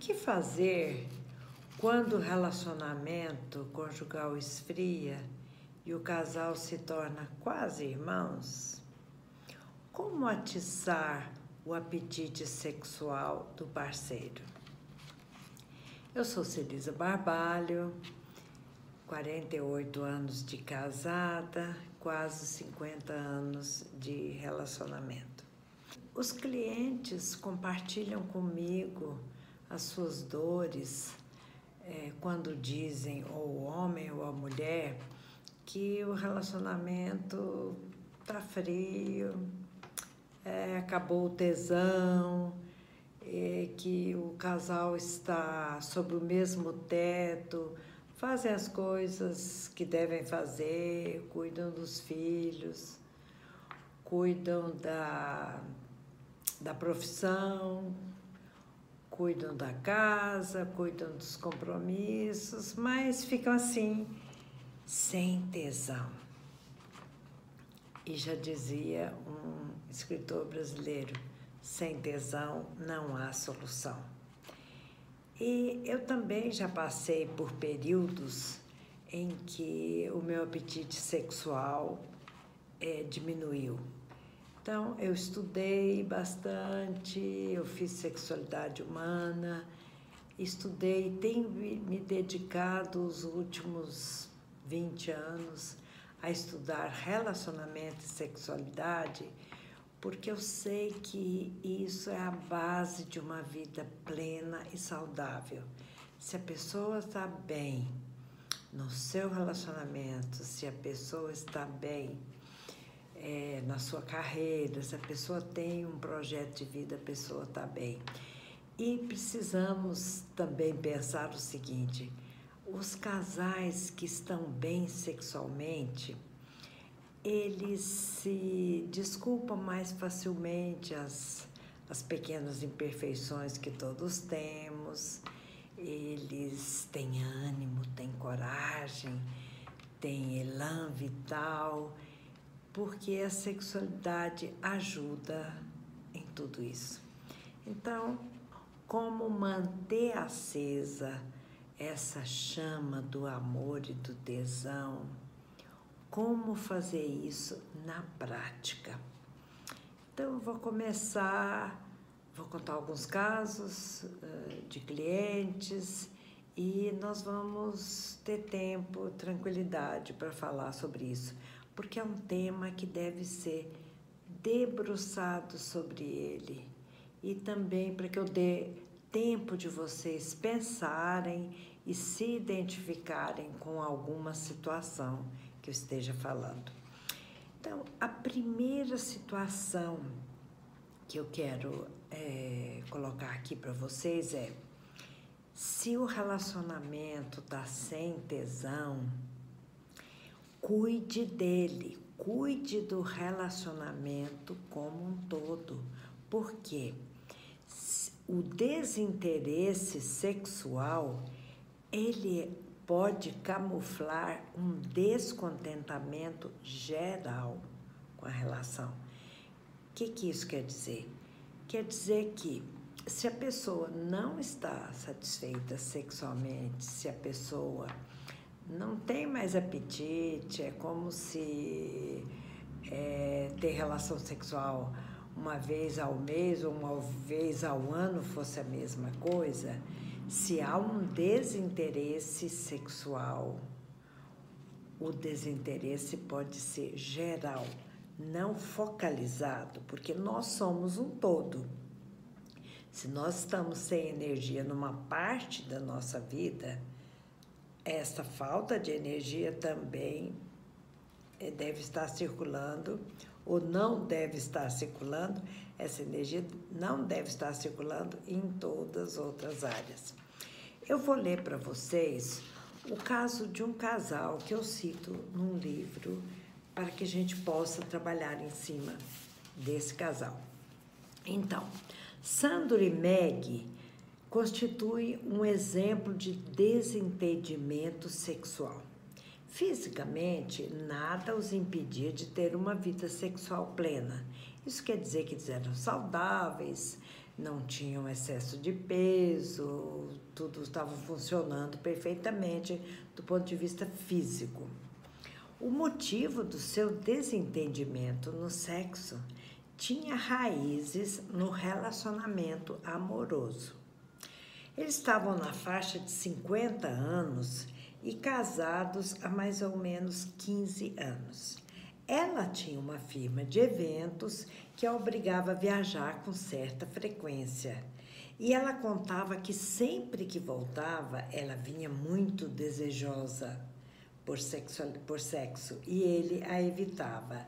que fazer quando o relacionamento conjugal esfria e o casal se torna quase irmãos? Como atiçar o apetite sexual do parceiro? Eu sou Celisa Barbalho, 48 anos de casada, quase 50 anos de relacionamento. Os clientes compartilham comigo as suas dores é, quando dizem, ou o homem ou a mulher, que o relacionamento tá frio, é, acabou o tesão, é, que o casal está sob o mesmo teto, fazem as coisas que devem fazer, cuidam dos filhos, cuidam da, da profissão, cuidam da casa, cuidam dos compromissos, mas ficam assim, sem tesão. E já dizia um escritor brasileiro: sem tesão não há solução. E eu também já passei por períodos em que o meu apetite sexual é, diminuiu então, eu estudei bastante, eu fiz sexualidade humana, estudei, tenho me dedicado os últimos 20 anos a estudar relacionamento e sexualidade, porque eu sei que isso é a base de uma vida plena e saudável. Se a pessoa está bem no seu relacionamento, se a pessoa está bem é, na sua carreira, se a pessoa tem um projeto de vida, a pessoa está bem. E precisamos também pensar o seguinte: os casais que estão bem sexualmente, eles se desculpam mais facilmente as, as pequenas imperfeições que todos temos, eles têm ânimo, têm coragem, têm elan vital porque a sexualidade ajuda em tudo isso. Então, como manter acesa essa chama do amor e do tesão? Como fazer isso na prática? Então, vou começar, vou contar alguns casos uh, de clientes e nós vamos ter tempo, tranquilidade para falar sobre isso porque é um tema que deve ser debruçado sobre ele e também para que eu dê tempo de vocês pensarem e se identificarem com alguma situação que eu esteja falando. Então, a primeira situação que eu quero é, colocar aqui para vocês é: se o relacionamento está sem tesão, Cuide dele, cuide do relacionamento como um todo, porque o desinteresse sexual ele pode camuflar um descontentamento geral com a relação. O que, que isso quer dizer? Quer dizer que se a pessoa não está satisfeita sexualmente, se a pessoa não tem mais apetite, é como se é, ter relação sexual uma vez ao mês ou uma vez ao ano fosse a mesma coisa. Se há um desinteresse sexual, o desinteresse pode ser geral, não focalizado, porque nós somos um todo. Se nós estamos sem energia numa parte da nossa vida, essa falta de energia também eh, deve estar circulando ou não deve estar circulando, essa energia não deve estar circulando em todas as outras áreas. Eu vou ler para vocês o caso de um casal que eu cito num livro para que a gente possa trabalhar em cima desse casal. Então, Sandro e Meg constitui um exemplo de desentendimento sexual. Fisicamente, nada os impedia de ter uma vida sexual plena. Isso quer dizer que eles eram saudáveis, não tinham excesso de peso, tudo estava funcionando perfeitamente do ponto de vista físico. O motivo do seu desentendimento no sexo tinha raízes no relacionamento amoroso. Eles estavam na faixa de 50 anos e casados há mais ou menos 15 anos. Ela tinha uma firma de eventos que a obrigava a viajar com certa frequência. E ela contava que sempre que voltava, ela vinha muito desejosa por sexo, por sexo e ele a evitava.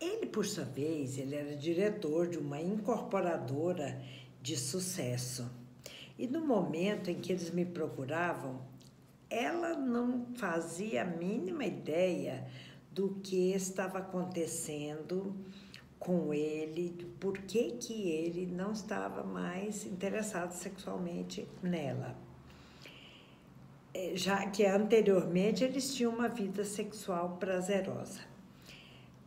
Ele, por sua vez, ele era diretor de uma incorporadora de sucesso. E no momento em que eles me procuravam, ela não fazia a mínima ideia do que estava acontecendo com ele, por que, que ele não estava mais interessado sexualmente nela. É, já que anteriormente eles tinham uma vida sexual prazerosa.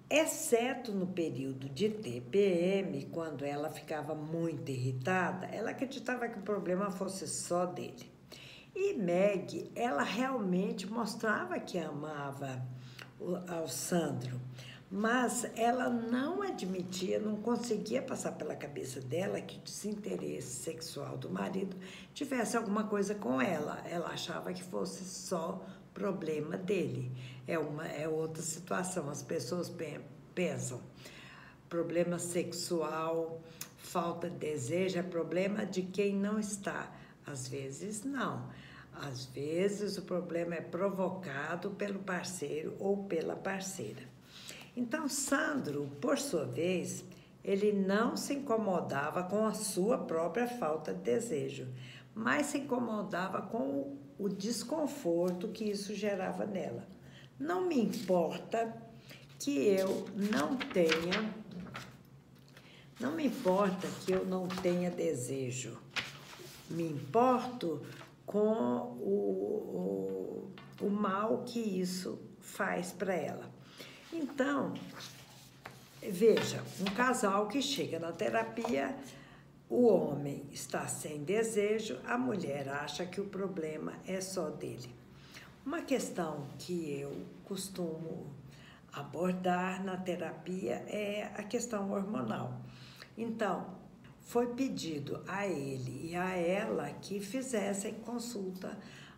Exceto no período de TPM, quando ela ficava muito irritada, ela acreditava que o problema fosse só dele. E Meg, ela realmente mostrava que amava ao Sandro, mas ela não admitia, não conseguia passar pela cabeça dela que o desinteresse sexual do marido tivesse alguma coisa com ela. Ela achava que fosse só problema dele. É uma é outra situação. As pessoas pensam problema sexual, falta de desejo é problema de quem não está. Às vezes não. Às vezes o problema é provocado pelo parceiro ou pela parceira. Então, Sandro, por sua vez, ele não se incomodava com a sua própria falta de desejo, mas se incomodava com o desconforto que isso gerava nela. Não me importa que eu não tenha, não me importa que eu não tenha desejo. Me importo com o, o, o mal que isso faz para ela. Então, veja, um casal que chega na terapia, o homem está sem desejo, a mulher acha que o problema é só dele. Uma questão que eu costumo abordar na terapia é a questão hormonal. Então, foi pedido a ele e a ela que fizessem consulta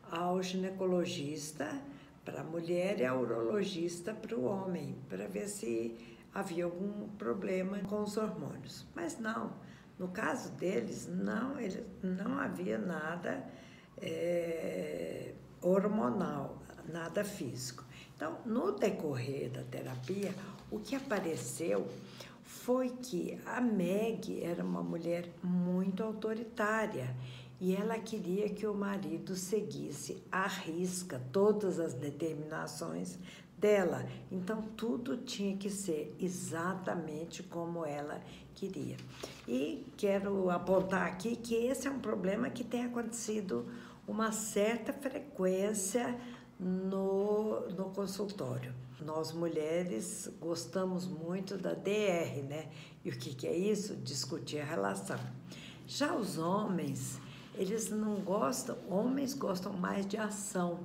ao ginecologista para a mulher e ao urologista para o homem, para ver se havia algum problema com os hormônios. Mas não, no caso deles, não, ele, não havia nada é, hormonal, nada físico. Então, no decorrer da terapia, o que apareceu foi que a Meg era uma mulher muito autoritária e ela queria que o marido seguisse à risca todas as determinações dela. Então tudo tinha que ser exatamente como ela queria. E quero apontar aqui que esse é um problema que tem acontecido uma certa frequência no, no consultório. Nós mulheres gostamos muito da DR, né? E o que, que é isso? Discutir a relação. Já os homens, eles não gostam, homens gostam mais de ação.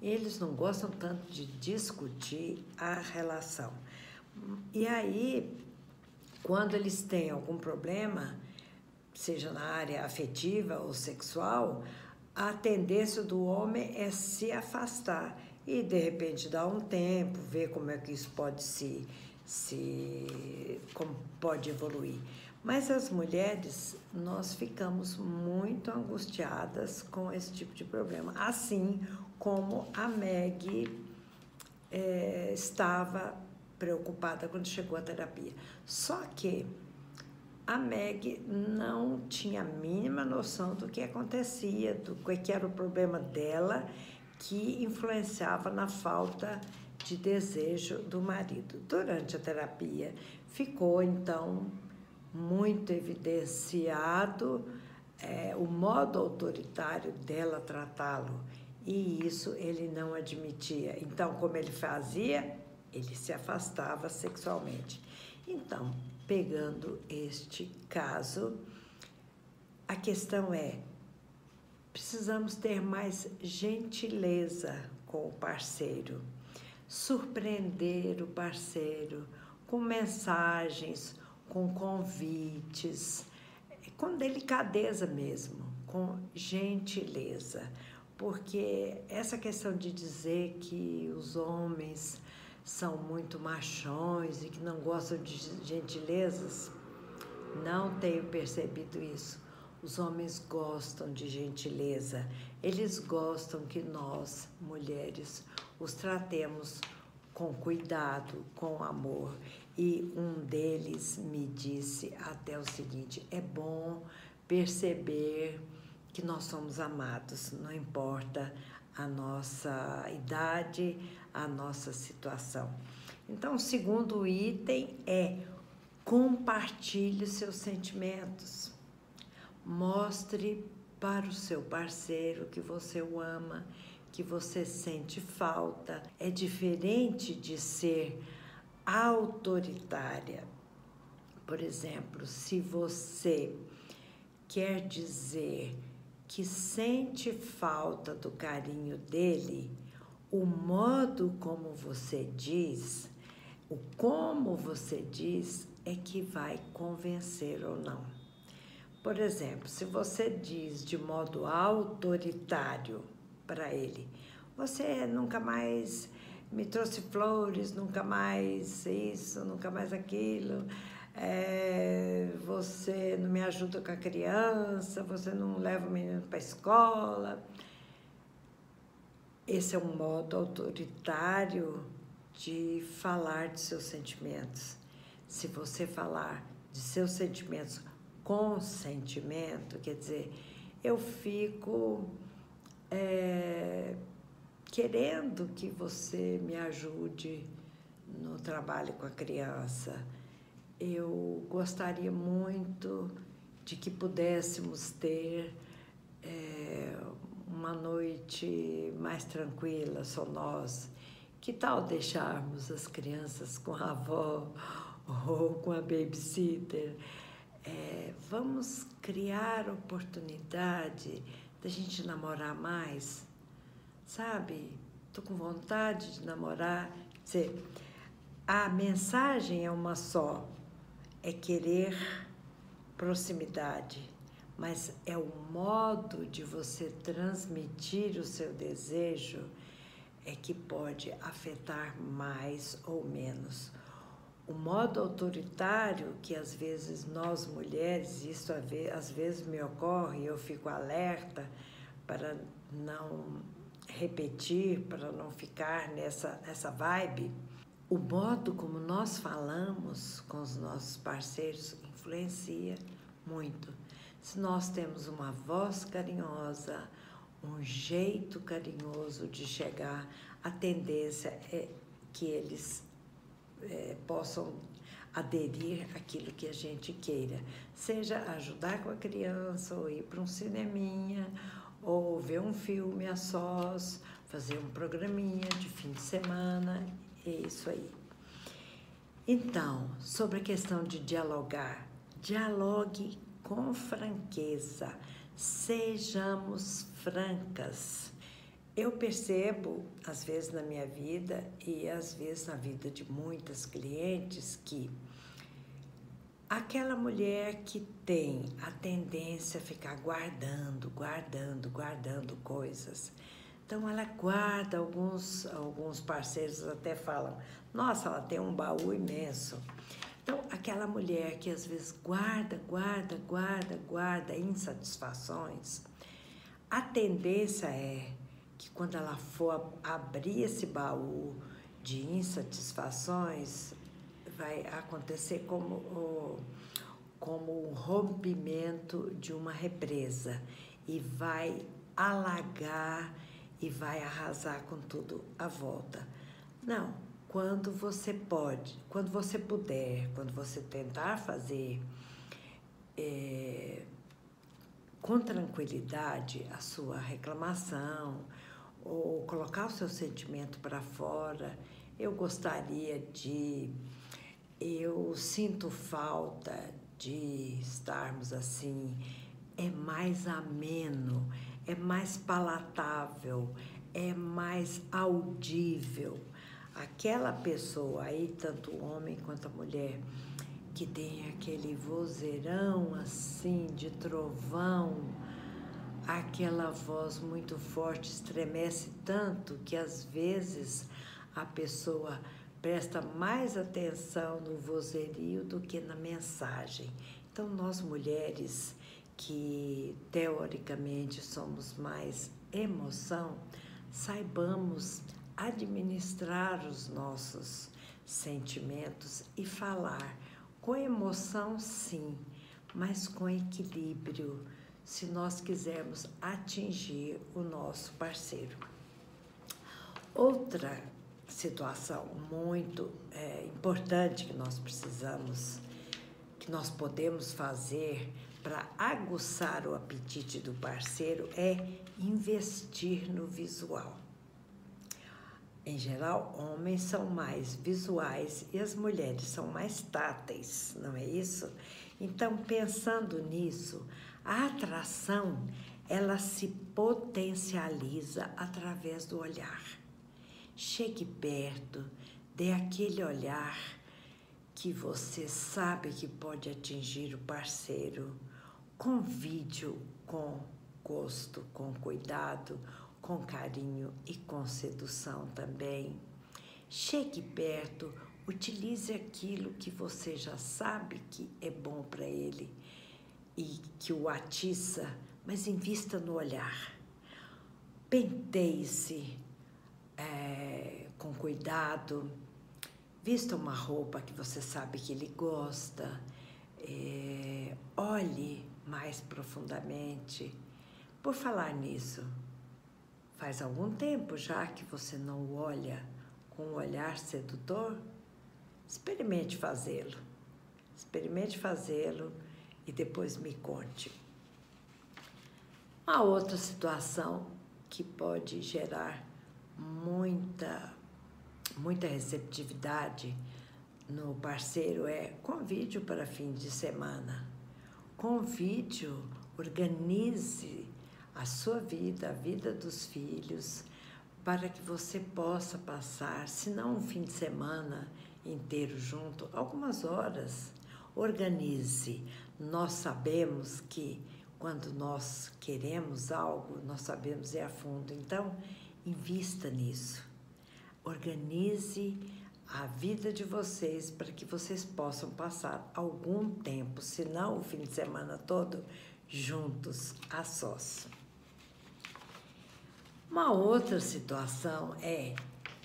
Eles não gostam tanto de discutir a relação. E aí, quando eles têm algum problema, seja na área afetiva ou sexual, a tendência do homem é se afastar e de repente dar um tempo, ver como é que isso pode se, se como pode evoluir. Mas as mulheres, nós ficamos muito angustiadas com esse tipo de problema, assim como a Meg é, estava preocupada quando chegou à terapia. Só que a Meg não tinha a mínima noção do que acontecia, do que era o problema dela que influenciava na falta de desejo do marido. Durante a terapia, ficou então muito evidenciado é, o modo autoritário dela tratá-lo e isso ele não admitia. Então, como ele fazia? Ele se afastava sexualmente. Então, pegando este caso, a questão é: precisamos ter mais gentileza com o parceiro, surpreender o parceiro com mensagens, com convites, com delicadeza mesmo, com gentileza. Porque essa questão de dizer que os homens são muito machões e que não gostam de gentilezas, não tenho percebido isso. Os homens gostam de gentileza, eles gostam que nós, mulheres, os tratemos com cuidado, com amor. E um deles me disse até o seguinte: é bom perceber que nós somos amados, não importa a nossa idade, a nossa situação. Então, o segundo item é compartilhe seus sentimentos. Mostre para o seu parceiro que você o ama, que você sente falta. É diferente de ser autoritária. Por exemplo, se você quer dizer que sente falta do carinho dele, o modo como você diz, o como você diz é que vai convencer ou não. Por exemplo, se você diz de modo autoritário para ele, você nunca mais me trouxe flores, nunca mais isso, nunca mais aquilo, é, você não me ajuda com a criança, você não leva o menino para a escola. Esse é um modo autoritário de falar de seus sentimentos. Se você falar de seus sentimentos com sentimento, quer dizer, eu fico é, querendo que você me ajude no trabalho com a criança. Eu gostaria muito de que pudéssemos ter é, uma noite mais tranquila, só nós. Que tal deixarmos as crianças com a avó ou com a babysitter? É, vamos criar oportunidade da gente namorar mais, sabe? Tô com vontade de namorar. Quer dizer, a mensagem é uma só, é querer proximidade mas é o modo de você transmitir o seu desejo é que pode afetar mais ou menos. O modo autoritário que às vezes nós mulheres, isso às vezes me ocorre, eu fico alerta para não repetir, para não ficar nessa, nessa vibe. O modo como nós falamos com os nossos parceiros influencia muito. Se nós temos uma voz carinhosa, um jeito carinhoso de chegar, a tendência é que eles é, possam aderir àquilo que a gente queira, seja ajudar com a criança, ou ir para um cineminha, ou ver um filme a sós, fazer um programinha de fim de semana, é isso aí. Então, sobre a questão de dialogar, dialogue com franqueza, sejamos francas. Eu percebo, às vezes na minha vida e às vezes na vida de muitas clientes, que aquela mulher que tem a tendência a ficar guardando, guardando, guardando coisas. Então ela guarda, alguns, alguns parceiros até falam, nossa, ela tem um baú imenso. Então, aquela mulher que às vezes guarda, guarda, guarda, guarda insatisfações, a tendência é que quando ela for abrir esse baú de insatisfações, vai acontecer como o, como um rompimento de uma represa e vai alagar e vai arrasar com tudo à volta. Não, quando você pode, quando você puder, quando você tentar fazer é, com tranquilidade a sua reclamação ou colocar o seu sentimento para fora, eu gostaria de, eu sinto falta de estarmos assim é mais ameno, é mais palatável, é mais audível. Aquela pessoa aí, tanto o homem quanto a mulher, que tem aquele vozeirão assim de trovão, aquela voz muito forte estremece tanto que às vezes a pessoa presta mais atenção no vozerio do que na mensagem. Então, nós mulheres que teoricamente somos mais emoção, saibamos administrar os nossos sentimentos e falar com emoção, sim, mas com equilíbrio, se nós quisermos atingir o nosso parceiro. Outra situação muito é, importante que nós precisamos, que nós podemos fazer para aguçar o apetite do parceiro é investir no visual. Em geral, homens são mais visuais e as mulheres são mais táteis, não é isso? Então, pensando nisso, a atração ela se potencializa através do olhar. Chegue perto, dê aquele olhar que você sabe que pode atingir o parceiro. Convide-o com gosto, com cuidado, com carinho e com sedução também. Chegue perto, utilize aquilo que você já sabe que é bom para ele e que o atiça, mas invista no olhar. Penteie-se é, com cuidado, vista uma roupa que você sabe que ele gosta, é, olhe mais profundamente. Por falar nisso, Faz algum tempo já que você não olha com um olhar sedutor? Experimente fazê-lo. Experimente fazê-lo e depois me conte. Uma outra situação que pode gerar muita, muita receptividade no parceiro é convide para fim de semana. Convide, organize a sua vida, a vida dos filhos, para que você possa passar, se não um fim de semana inteiro junto, algumas horas. Organize. Nós sabemos que quando nós queremos algo, nós sabemos ir a fundo. Então, invista nisso. Organize a vida de vocês para que vocês possam passar algum tempo, se não o fim de semana todo, juntos a sós. Uma outra situação é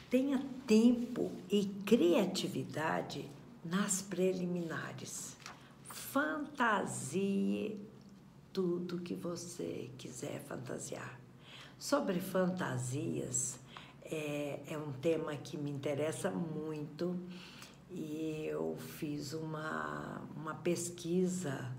tenha tempo e criatividade nas preliminares. Fantasie tudo que você quiser fantasiar. Sobre fantasias, é, é um tema que me interessa muito e eu fiz uma, uma pesquisa,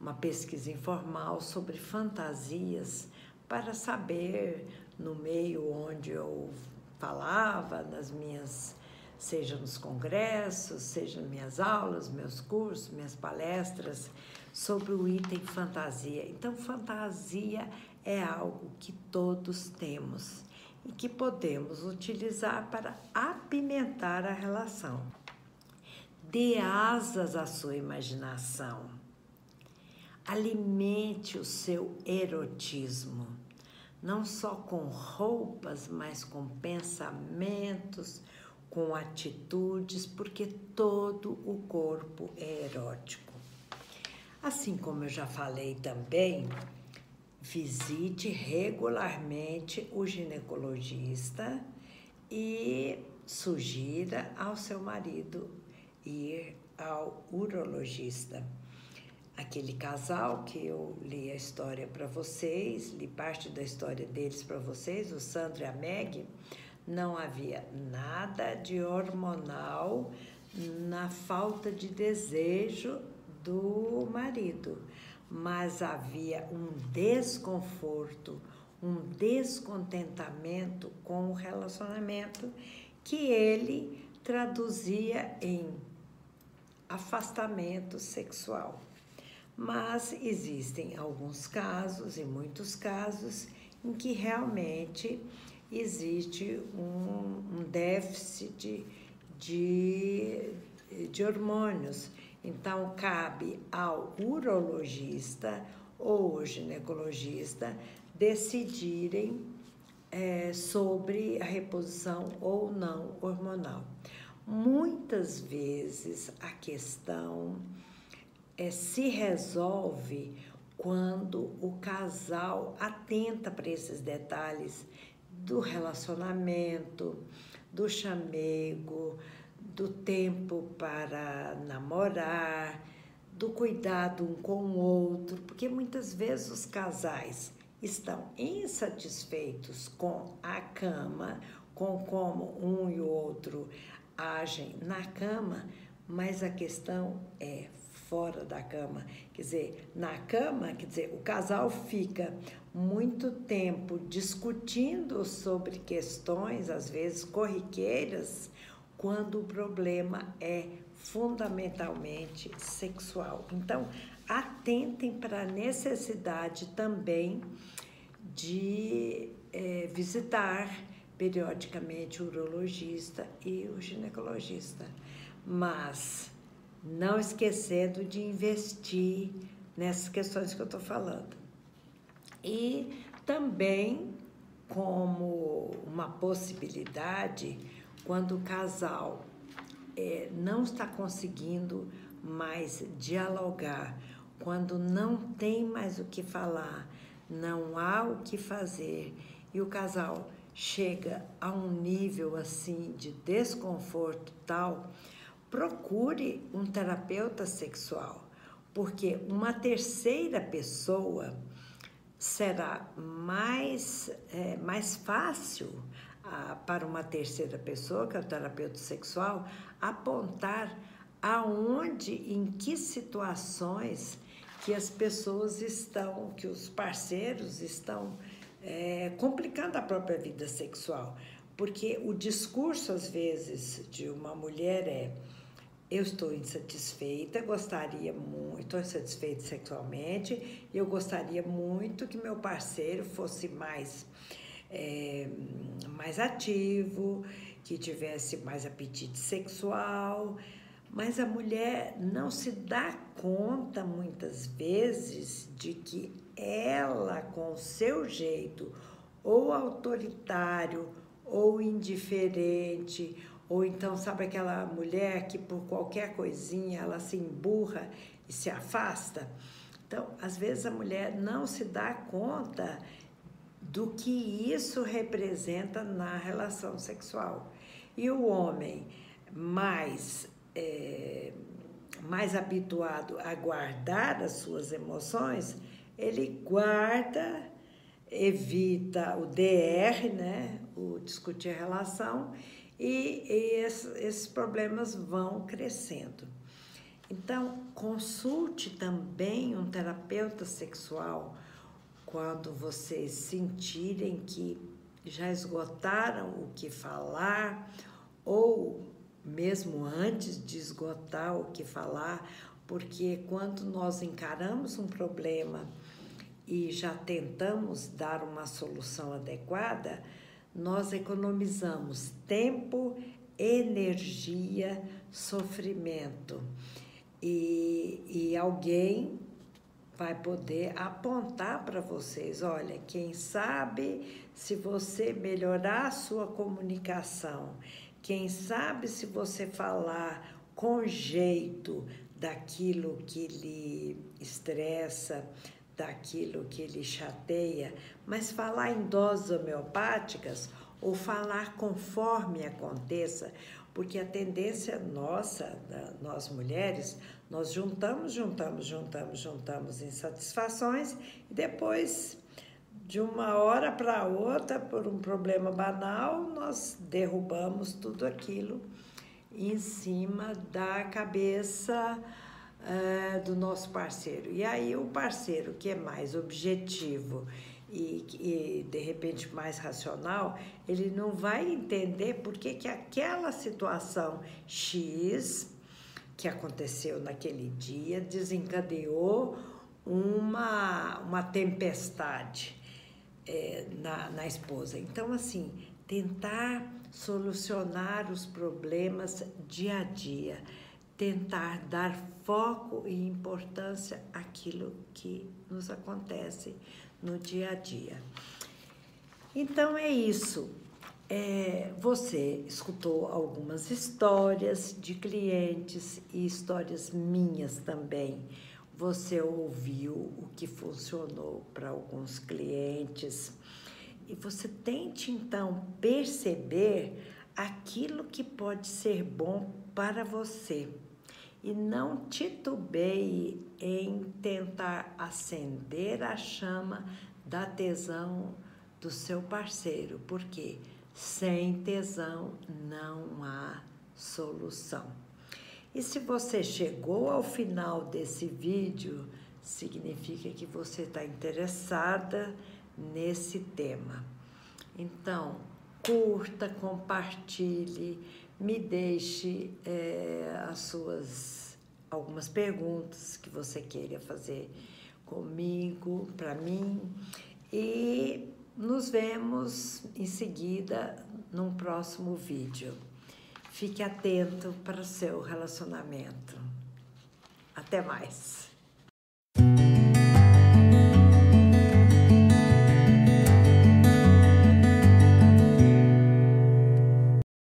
uma pesquisa informal sobre fantasias para saber no meio onde eu falava, nas minhas, seja nos congressos, seja nas minhas aulas, meus cursos, minhas palestras, sobre o item fantasia. Então, fantasia é algo que todos temos e que podemos utilizar para apimentar a relação. Dê asas à sua imaginação. Alimente o seu erotismo não só com roupas, mas com pensamentos, com atitudes, porque todo o corpo é erótico. Assim como eu já falei também, visite regularmente o ginecologista e sugira ao seu marido ir ao urologista aquele casal que eu li a história para vocês, li parte da história deles para vocês, o Sandro e a Meg, não havia nada de hormonal na falta de desejo do marido, mas havia um desconforto, um descontentamento com o relacionamento que ele traduzia em afastamento sexual. Mas existem alguns casos, e muitos casos, em que realmente existe um, um déficit de, de hormônios. Então, cabe ao urologista ou ginecologista decidirem é, sobre a reposição ou não hormonal. Muitas vezes a questão é, se resolve quando o casal atenta para esses detalhes do relacionamento, do chamego, do tempo para namorar, do cuidado um com o outro, porque muitas vezes os casais estão insatisfeitos com a cama, com como um e o outro agem na cama, mas a questão é fora da cama. Quer dizer, na cama, quer dizer, o casal fica muito tempo discutindo sobre questões, às vezes corriqueiras, quando o problema é fundamentalmente sexual. Então, atentem para a necessidade também de é, visitar periodicamente o urologista e o ginecologista, mas não esquecendo de investir nessas questões que eu estou falando. E também como uma possibilidade quando o casal é, não está conseguindo mais dialogar, quando não tem mais o que falar, não há o que fazer e o casal chega a um nível assim de desconforto tal, procure um terapeuta sexual, porque uma terceira pessoa será mais, é, mais fácil para uma terceira pessoa, que é o terapeuta sexual, apontar aonde, em que situações que as pessoas estão, que os parceiros estão é, complicando a própria vida sexual. Porque o discurso, às vezes, de uma mulher é: eu estou insatisfeita, gostaria muito, estou insatisfeita sexualmente, e eu gostaria muito que meu parceiro fosse mais, é, mais ativo, que tivesse mais apetite sexual. Mas a mulher não se dá conta muitas vezes de que ela, com o seu jeito, ou autoritário, ou indiferente, ou então, sabe aquela mulher que por qualquer coisinha ela se emburra e se afasta? Então, às vezes a mulher não se dá conta do que isso representa na relação sexual. E o homem mais é, mais habituado a guardar as suas emoções, ele guarda, evita o DR, né, o discutir a relação, e, e esses, esses problemas vão crescendo. Então, consulte também um terapeuta sexual quando vocês sentirem que já esgotaram o que falar ou mesmo antes de esgotar o que falar, porque quando nós encaramos um problema e já tentamos dar uma solução adequada, nós economizamos tempo, energia, sofrimento. E, e alguém vai poder apontar para vocês: olha, quem sabe se você melhorar a sua comunicação quem sabe se você falar com jeito daquilo que lhe estressa, daquilo que lhe chateia, mas falar em doses homeopáticas ou falar conforme aconteça, porque a tendência nossa, nós mulheres, nós juntamos, juntamos, juntamos, juntamos insatisfações e depois de uma hora para outra, por um problema banal, nós derrubamos tudo aquilo em cima da cabeça uh, do nosso parceiro. E aí, o parceiro que é mais objetivo e, e, de repente mais racional, ele não vai entender por que, que aquela situação X que aconteceu naquele dia desencadeou uma, uma tempestade é, na, na esposa. Então, assim, tentar solucionar os problemas dia a dia, tentar dar foco e importância àquilo que nos acontece no dia a dia. Então é isso. É, você escutou algumas histórias de clientes e histórias minhas também. Você ouviu o que funcionou para alguns clientes e você tente então perceber aquilo que pode ser bom para você e não titubeie em tentar acender a chama da tesão do seu parceiro, porque sem tesão não há solução. E se você chegou ao final desse vídeo, significa que você está interessada nesse tema. Então, curta, compartilhe, me deixe é, as suas algumas perguntas que você queira fazer comigo, para mim, e nos vemos em seguida num próximo vídeo. Fique atento para o seu relacionamento. Até mais!